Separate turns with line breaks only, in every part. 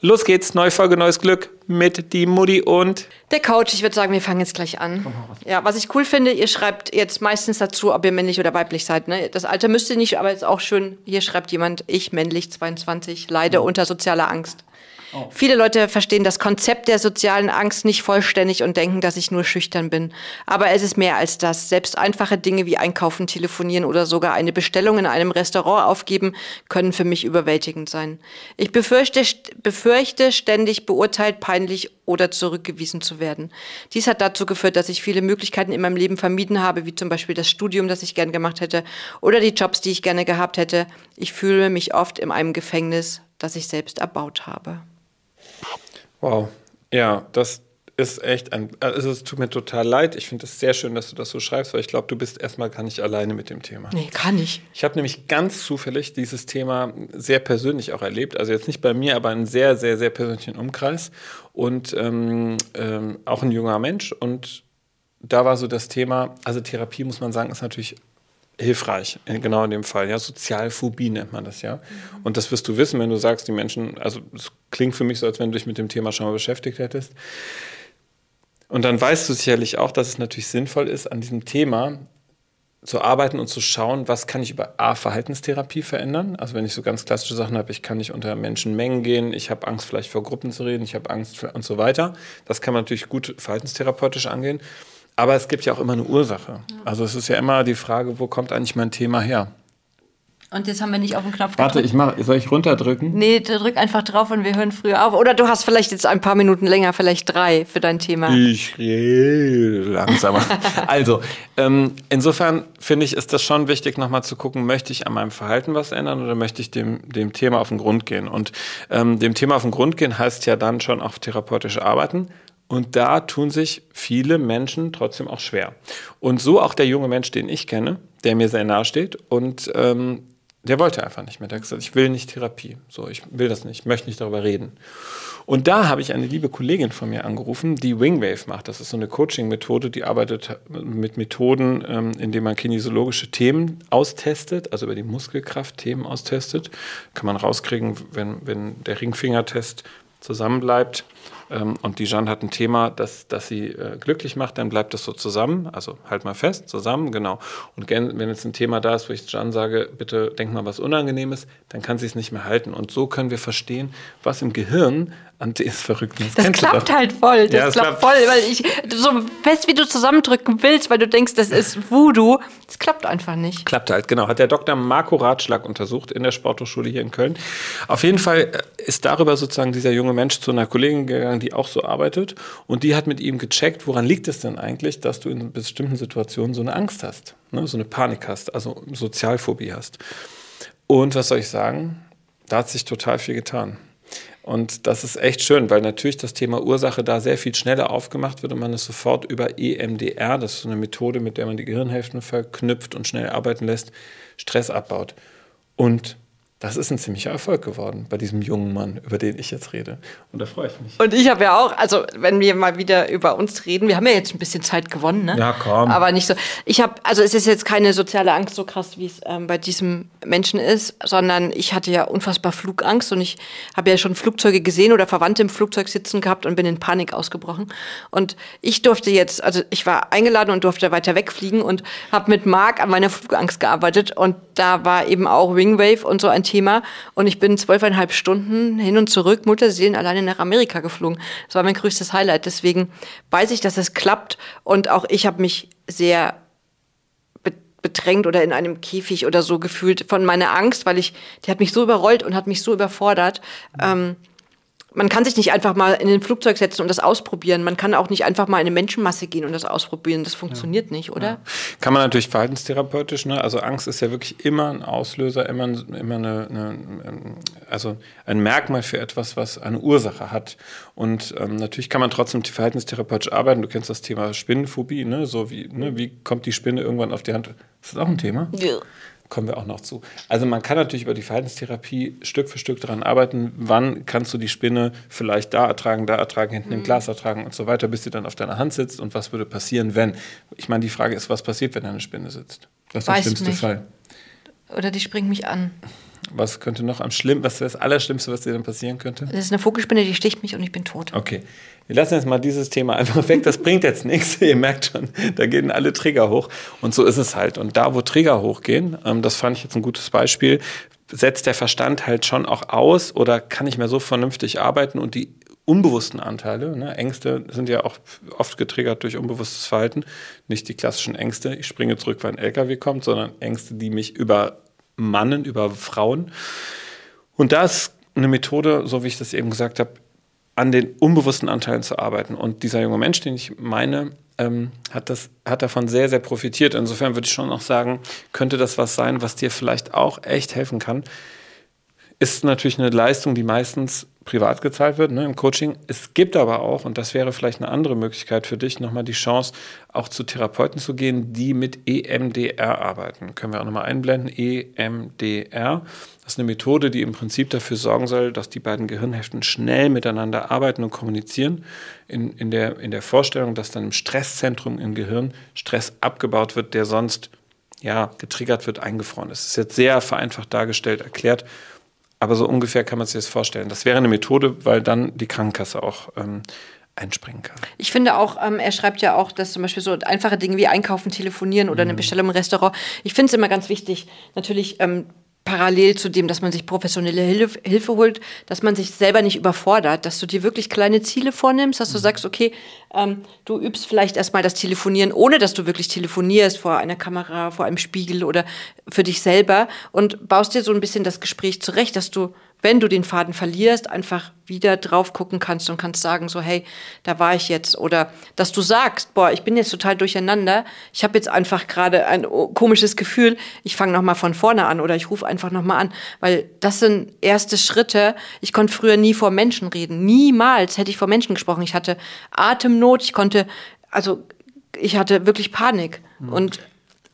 Los geht's, neue Folge, neues Glück mit die Mutti und
der Coach. Ich würde sagen, wir fangen jetzt gleich an. Ja, was ich cool finde, ihr schreibt jetzt meistens dazu, ob ihr männlich oder weiblich seid. Ne? Das Alter müsst ihr nicht, aber ist auch schön. Hier schreibt jemand, ich männlich 22, leide mhm. unter sozialer Angst. Oh. Viele Leute verstehen das Konzept der sozialen Angst nicht vollständig und denken, dass ich nur schüchtern bin. Aber es ist mehr als das. Selbst einfache Dinge wie einkaufen, telefonieren oder sogar eine Bestellung in einem Restaurant aufgeben, können für mich überwältigend sein. Ich befürchte, befürchte ständig beurteilt, peinlich oder zurückgewiesen zu werden. Dies hat dazu geführt, dass ich viele Möglichkeiten in meinem Leben vermieden habe, wie zum Beispiel das Studium, das ich gern gemacht hätte, oder die Jobs, die ich gerne gehabt hätte. Ich fühle mich oft in einem Gefängnis, das ich selbst erbaut habe.
Wow. Ja, das ist echt ein. Also es tut mir total leid. Ich finde es sehr schön, dass du das so schreibst, weil ich glaube, du bist erstmal gar nicht alleine mit dem Thema.
Nee, kann ich.
Ich habe nämlich ganz zufällig dieses Thema sehr persönlich auch erlebt. Also jetzt nicht bei mir, aber in sehr, sehr, sehr persönlichen Umkreis. Und ähm, ähm, auch ein junger Mensch. Und da war so das Thema, also Therapie muss man sagen, ist natürlich hilfreich, genau in dem Fall. Ja, Sozialphobie nennt man das ja. Mhm. Und das wirst du wissen, wenn du sagst, die Menschen, also es klingt für mich so, als wenn du dich mit dem Thema schon mal beschäftigt hättest. Und dann weißt du sicherlich auch, dass es natürlich sinnvoll ist, an diesem Thema zu arbeiten und zu schauen, was kann ich über A, Verhaltenstherapie verändern. Also wenn ich so ganz klassische Sachen habe, ich kann nicht unter Menschenmengen gehen, ich habe Angst vielleicht vor Gruppen zu reden, ich habe Angst und so weiter. Das kann man natürlich gut verhaltenstherapeutisch angehen. Aber es gibt ja auch immer eine Ursache. Also es ist ja immer die Frage, wo kommt eigentlich mein Thema her?
Und jetzt haben wir nicht auf den Knopf
gedrückt. Warte, ich mach, soll ich runterdrücken?
Nee, drück einfach drauf und wir hören früher auf. Oder du hast vielleicht jetzt ein paar Minuten länger, vielleicht drei für dein Thema.
Ich rede langsamer. also, ähm, insofern finde ich, ist das schon wichtig, nochmal zu gucken, möchte ich an meinem Verhalten was ändern oder möchte ich dem, dem Thema auf den Grund gehen? Und ähm, dem Thema auf den Grund gehen heißt ja dann schon auch therapeutisch arbeiten. Und da tun sich viele Menschen trotzdem auch schwer. Und so auch der junge Mensch, den ich kenne, der mir sehr nahe steht und ähm, der wollte einfach nicht mehr. Der hat gesagt, ich will nicht Therapie. So, ich will das nicht, ich möchte nicht darüber reden. Und da habe ich eine liebe Kollegin von mir angerufen, die Wingwave macht. Das ist so eine Coaching-Methode, die arbeitet mit Methoden, ähm, indem man kinesiologische Themen austestet, also über die Muskelkraft Themen austestet. Kann man rauskriegen, wenn, wenn der Ringfingertest zusammenbleibt ähm, und die Jeanne hat ein Thema, das, das sie äh, glücklich macht, dann bleibt das so zusammen. Also halt mal fest, zusammen, genau. Und wenn jetzt ein Thema da ist, wo ich Jeanne sage, bitte denk mal was Unangenehmes, dann kann sie es nicht mehr halten. Und so können wir verstehen, was im Gehirn Ante ist verrückt.
Das, das klappt halt voll. Das, ja, das klappt, klappt voll, weil ich so fest wie du zusammendrücken willst, weil du denkst, das ist Voodoo. Das klappt einfach nicht.
Klappt halt, genau. Hat der Dr. Marco Ratschlag untersucht in der Sporthochschule hier in Köln. Auf jeden Fall äh, ist darüber sozusagen dieser junge Mensch zu einer Kollegin gegangen, die auch so arbeitet. Und die hat mit ihm gecheckt, woran liegt es denn eigentlich, dass du in bestimmten Situationen so eine Angst hast, ne? so eine Panik hast, also Sozialphobie hast. Und was soll ich sagen? Da hat sich total viel getan. Und das ist echt schön, weil natürlich das Thema Ursache da sehr viel schneller aufgemacht wird und man es sofort über EMDR, das ist so eine Methode, mit der man die Gehirnhälften verknüpft und schnell arbeiten lässt, Stress abbaut. Und das ist ein ziemlicher Erfolg geworden bei diesem jungen Mann, über den ich jetzt rede. Und da freue ich mich.
Und ich habe ja auch, also wenn wir mal wieder über uns reden, wir haben ja jetzt ein bisschen Zeit gewonnen, ne?
Ja, komm.
Aber nicht so. Ich habe, also es ist jetzt keine soziale Angst so krass, wie es ähm, bei diesem Menschen ist, sondern ich hatte ja unfassbar Flugangst und ich habe ja schon Flugzeuge gesehen oder Verwandte im Flugzeug sitzen gehabt und bin in Panik ausgebrochen. Und ich durfte jetzt, also ich war eingeladen und durfte weiter wegfliegen und habe mit Marc an meiner Flugangst gearbeitet und da war eben auch Wingwave und so ein Thema. Und ich bin zwölfeinhalb Stunden hin und zurück, Mutterseelen alleine nach Amerika geflogen. Das war mein größtes Highlight. Deswegen weiß ich, dass es klappt. Und auch ich habe mich sehr bedrängt oder in einem Käfig oder so gefühlt von meiner Angst, weil ich, die hat mich so überrollt und hat mich so überfordert. Ähm, man kann sich nicht einfach mal in ein Flugzeug setzen und das ausprobieren. Man kann auch nicht einfach mal in eine Menschenmasse gehen und das ausprobieren. Das funktioniert ja. nicht, oder? Ja.
Kann man natürlich verhaltenstherapeutisch. Ne? Also Angst ist ja wirklich immer ein Auslöser, immer, immer eine, eine, also ein Merkmal für etwas, was eine Ursache hat. Und ähm, natürlich kann man trotzdem verhaltenstherapeutisch arbeiten. Du kennst das Thema Spinnenphobie, ne? So wie, ne? wie kommt die Spinne irgendwann auf die Hand? Ist das auch ein Thema? Ja kommen wir auch noch zu. Also man kann natürlich über die Verhaltenstherapie Stück für Stück daran arbeiten, wann kannst du die Spinne vielleicht da ertragen, da ertragen, hinten mhm. im Glas ertragen und so weiter, bis sie dann auf deiner Hand sitzt und was würde passieren, wenn. Ich meine, die Frage ist, was passiert, wenn eine Spinne sitzt?
Das ist der schlimmste nicht. Fall. Oder die springt mich an.
Was könnte noch am schlimm, was ist das Allerschlimmste, was dir denn passieren könnte?
Das ist eine Vogelspinne, die sticht mich und ich bin tot.
Okay. Wir lassen jetzt mal dieses Thema einfach weg. Das bringt jetzt nichts. Ihr merkt schon, da gehen alle Trigger hoch. Und so ist es halt. Und da, wo Trigger hochgehen, ähm, das fand ich jetzt ein gutes Beispiel, setzt der Verstand halt schon auch aus oder kann nicht mehr so vernünftig arbeiten und die unbewussten Anteile, ne, Ängste sind ja auch oft getriggert durch unbewusstes Verhalten, nicht die klassischen Ängste, ich springe zurück, weil ein LKW kommt, sondern Ängste, die mich übermannen, über Frauen. Und da ist eine Methode, so wie ich das eben gesagt habe, an den unbewussten Anteilen zu arbeiten. Und dieser junge Mensch, den ich meine, ähm, hat, das, hat davon sehr, sehr profitiert. Insofern würde ich schon noch sagen, könnte das was sein, was dir vielleicht auch echt helfen kann. Ist natürlich eine Leistung, die meistens privat gezahlt wird ne, im Coaching. Es gibt aber auch, und das wäre vielleicht eine andere Möglichkeit für dich, nochmal die Chance, auch zu Therapeuten zu gehen, die mit EMDR arbeiten. Können wir auch nochmal einblenden. EMDR. Das ist eine Methode, die im Prinzip dafür sorgen soll, dass die beiden Gehirnhälften schnell miteinander arbeiten und kommunizieren. In, in, der, in der Vorstellung, dass dann im Stresszentrum im Gehirn Stress abgebaut wird, der sonst ja, getriggert wird, eingefroren ist. Das ist jetzt sehr vereinfacht dargestellt, erklärt. Aber so ungefähr kann man sich das vorstellen. Das wäre eine Methode, weil dann die Krankenkasse auch ähm, einspringen kann.
Ich finde auch, ähm, er schreibt ja auch, dass zum Beispiel so einfache Dinge wie Einkaufen, Telefonieren oder eine mhm. Bestellung im Restaurant, ich finde es immer ganz wichtig, natürlich ähm, parallel zu dem, dass man sich professionelle Hilfe, Hilfe, holt, dass man sich selber nicht überfordert, dass du dir wirklich kleine Ziele vornimmst, dass du mhm. sagst, okay, ähm, du übst vielleicht erstmal das Telefonieren, ohne dass du wirklich telefonierst vor einer Kamera, vor einem Spiegel oder für dich selber und baust dir so ein bisschen das Gespräch zurecht, dass du wenn du den Faden verlierst, einfach wieder drauf gucken kannst und kannst sagen, so, hey, da war ich jetzt. Oder dass du sagst, boah, ich bin jetzt total durcheinander. Ich habe jetzt einfach gerade ein komisches Gefühl. Ich fange nochmal von vorne an oder ich rufe einfach nochmal an. Weil das sind erste Schritte. Ich konnte früher nie vor Menschen reden. Niemals hätte ich vor Menschen gesprochen. Ich hatte Atemnot. Ich konnte, also ich hatte wirklich Panik. Mhm. Und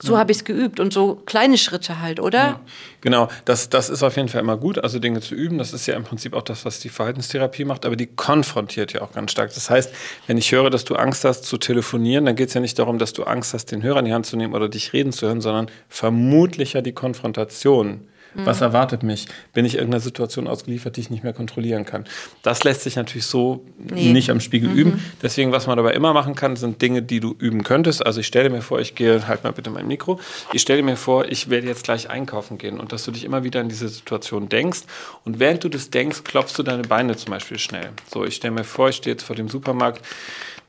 so ja. habe ich es geübt und so kleine Schritte halt, oder? Ja.
Genau, das, das ist auf jeden Fall immer gut, also Dinge zu üben. Das ist ja im Prinzip auch das, was die Verhaltenstherapie macht, aber die konfrontiert ja auch ganz stark. Das heißt, wenn ich höre, dass du Angst hast zu telefonieren, dann geht es ja nicht darum, dass du Angst hast, den Hörer in die Hand zu nehmen oder dich reden zu hören, sondern vermutlich ja die Konfrontation was erwartet mich? Bin ich irgendeiner Situation ausgeliefert, die ich nicht mehr kontrollieren kann? Das lässt sich natürlich so nee. nicht am Spiegel mhm. üben. Deswegen, was man dabei immer machen kann, sind Dinge, die du üben könntest. Also ich stelle mir vor, ich gehe, halt mal bitte mein Mikro, ich stelle mir vor, ich werde jetzt gleich einkaufen gehen und dass du dich immer wieder in diese Situation denkst. Und während du das denkst, klopfst du deine Beine zum Beispiel schnell. So, ich stelle mir vor, ich stehe jetzt vor dem Supermarkt,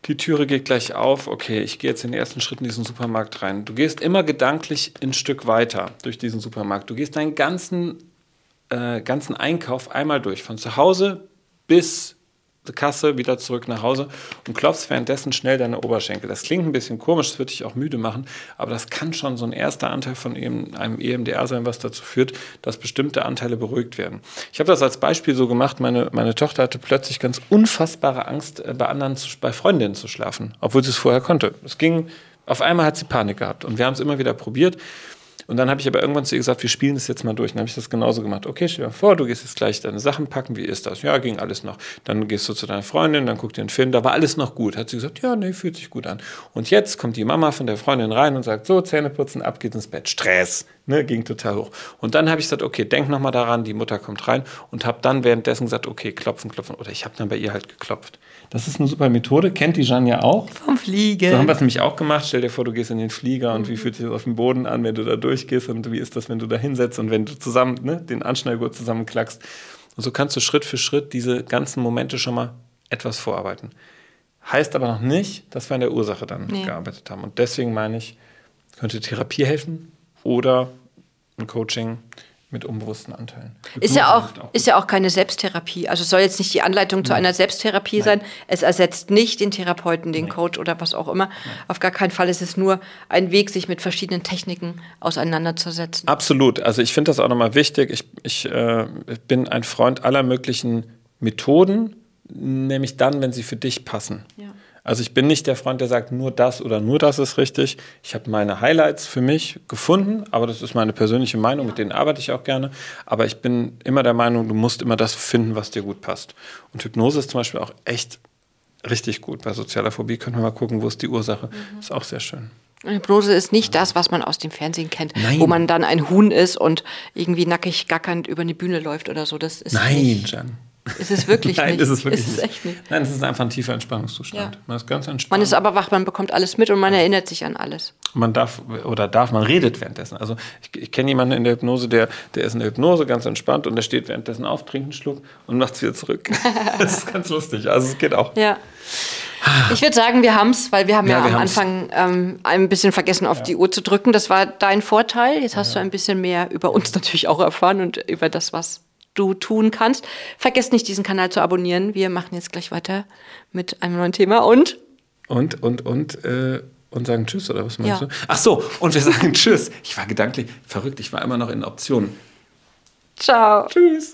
die Türe geht gleich auf, okay, ich gehe jetzt den ersten Schritt in diesen Supermarkt rein. Du gehst immer gedanklich ein Stück weiter durch diesen Supermarkt. Du gehst deinen ganzen, äh, ganzen Einkauf einmal durch, von zu Hause bis Kasse, wieder zurück nach Hause und klopfst währenddessen schnell deine Oberschenkel. Das klingt ein bisschen komisch, das wird dich auch müde machen, aber das kann schon so ein erster Anteil von einem EMDR sein, was dazu führt, dass bestimmte Anteile beruhigt werden. Ich habe das als Beispiel so gemacht, meine, meine Tochter hatte plötzlich ganz unfassbare Angst, äh, bei anderen, zu, bei Freundinnen zu schlafen, obwohl sie es vorher konnte. Es ging, auf einmal hat sie Panik gehabt und wir haben es immer wieder probiert und dann habe ich aber irgendwann zu ihr gesagt, wir spielen das jetzt mal durch. Dann habe ich das genauso gemacht. Okay, stell dir vor, du gehst jetzt gleich deine Sachen packen. Wie ist das? Ja, ging alles noch. Dann gehst du zu deiner Freundin, dann guckt ihr einen Film. Da war alles noch gut. Hat sie gesagt, ja, nee, fühlt sich gut an. Und jetzt kommt die Mama von der Freundin rein und sagt, so, Zähne putzen, ab geht's ins Bett. Stress. Ne, ging total hoch. Und dann habe ich gesagt, okay, denk nochmal daran, die Mutter kommt rein und habe dann währenddessen gesagt, okay, klopfen, klopfen. Oder ich habe dann bei ihr halt geklopft. Das ist eine super Methode, kennt die Jeanne ja auch.
Vom Fliegen.
So haben wir es nämlich auch gemacht. Stell dir vor, du gehst in den Flieger und wie fühlt sich das auf dem Boden an, wenn du da durchgehst und wie ist das, wenn du da hinsetzt und wenn du zusammen ne, den Anschnallgurt zusammenklackst. Und so kannst du Schritt für Schritt diese ganzen Momente schon mal etwas vorarbeiten. Heißt aber noch nicht, dass wir an der Ursache dann nee. gearbeitet haben. Und deswegen meine ich, könnte Therapie helfen oder ein Coaching mit unbewussten Anteilen.
ist ja auch, auch ist ja auch keine Selbsttherapie. Also es soll jetzt nicht die Anleitung zu einer Selbsttherapie Nein. sein. Es ersetzt nicht den Therapeuten, den Nein. Coach oder was auch immer. Nein. Auf gar keinen Fall ist es nur ein Weg, sich mit verschiedenen Techniken auseinanderzusetzen.
Absolut. Also ich finde das auch nochmal wichtig. Ich, ich äh, bin ein Freund aller möglichen Methoden, nämlich dann, wenn sie für dich passen. Ja. Also ich bin nicht der Freund, der sagt, nur das oder nur das ist richtig. Ich habe meine Highlights für mich gefunden, aber das ist meine persönliche Meinung, mit denen arbeite ich auch gerne. Aber ich bin immer der Meinung, du musst immer das finden, was dir gut passt. Und Hypnose ist zum Beispiel auch echt richtig gut. Bei sozialer Phobie können wir mal gucken, wo ist die Ursache. Mhm. Ist auch sehr schön.
Hypnose ist nicht das, was man aus dem Fernsehen kennt,
Nein.
wo man dann ein Huhn ist und irgendwie nackig gackernd über eine Bühne läuft oder so. Das ist
Nein,
nicht.
Jan.
Ist es wirklich
Nein,
nicht.
ist es wirklich
ist es
nicht.
echt nicht.
Nein, es ist einfach ein tiefer Entspannungszustand.
Ja.
Man ist ganz entspannt.
Man ist aber wach, man bekommt alles mit und man erinnert sich an alles.
man darf oder darf, man redet währenddessen. Also ich, ich kenne jemanden in der Hypnose, der, der ist in der Hypnose ganz entspannt und der steht währenddessen auf, trinkt einen Schluck und macht es wieder zurück. das ist ganz lustig. Also es geht auch.
Ja. Ich würde sagen, wir haben es, weil wir haben ja,
Ja, wir
am
haben's.
Anfang ähm, ein bisschen vergessen, auf die Uhr zu drücken. Das war dein Vorteil. Jetzt hast du ein bisschen mehr über uns natürlich auch erfahren und über das, was du tun kannst. Vergesst nicht, diesen Kanal zu abonnieren. Wir machen jetzt gleich weiter mit einem neuen Thema und
Und, und, und, äh, und sagen Tschüss, oder was meinst
Ja.
du? Ach so, und wir sagen Tschüss. Ich war gedanklich verrückt, ich war immer noch in Optionen.
ciao.
Tschüss.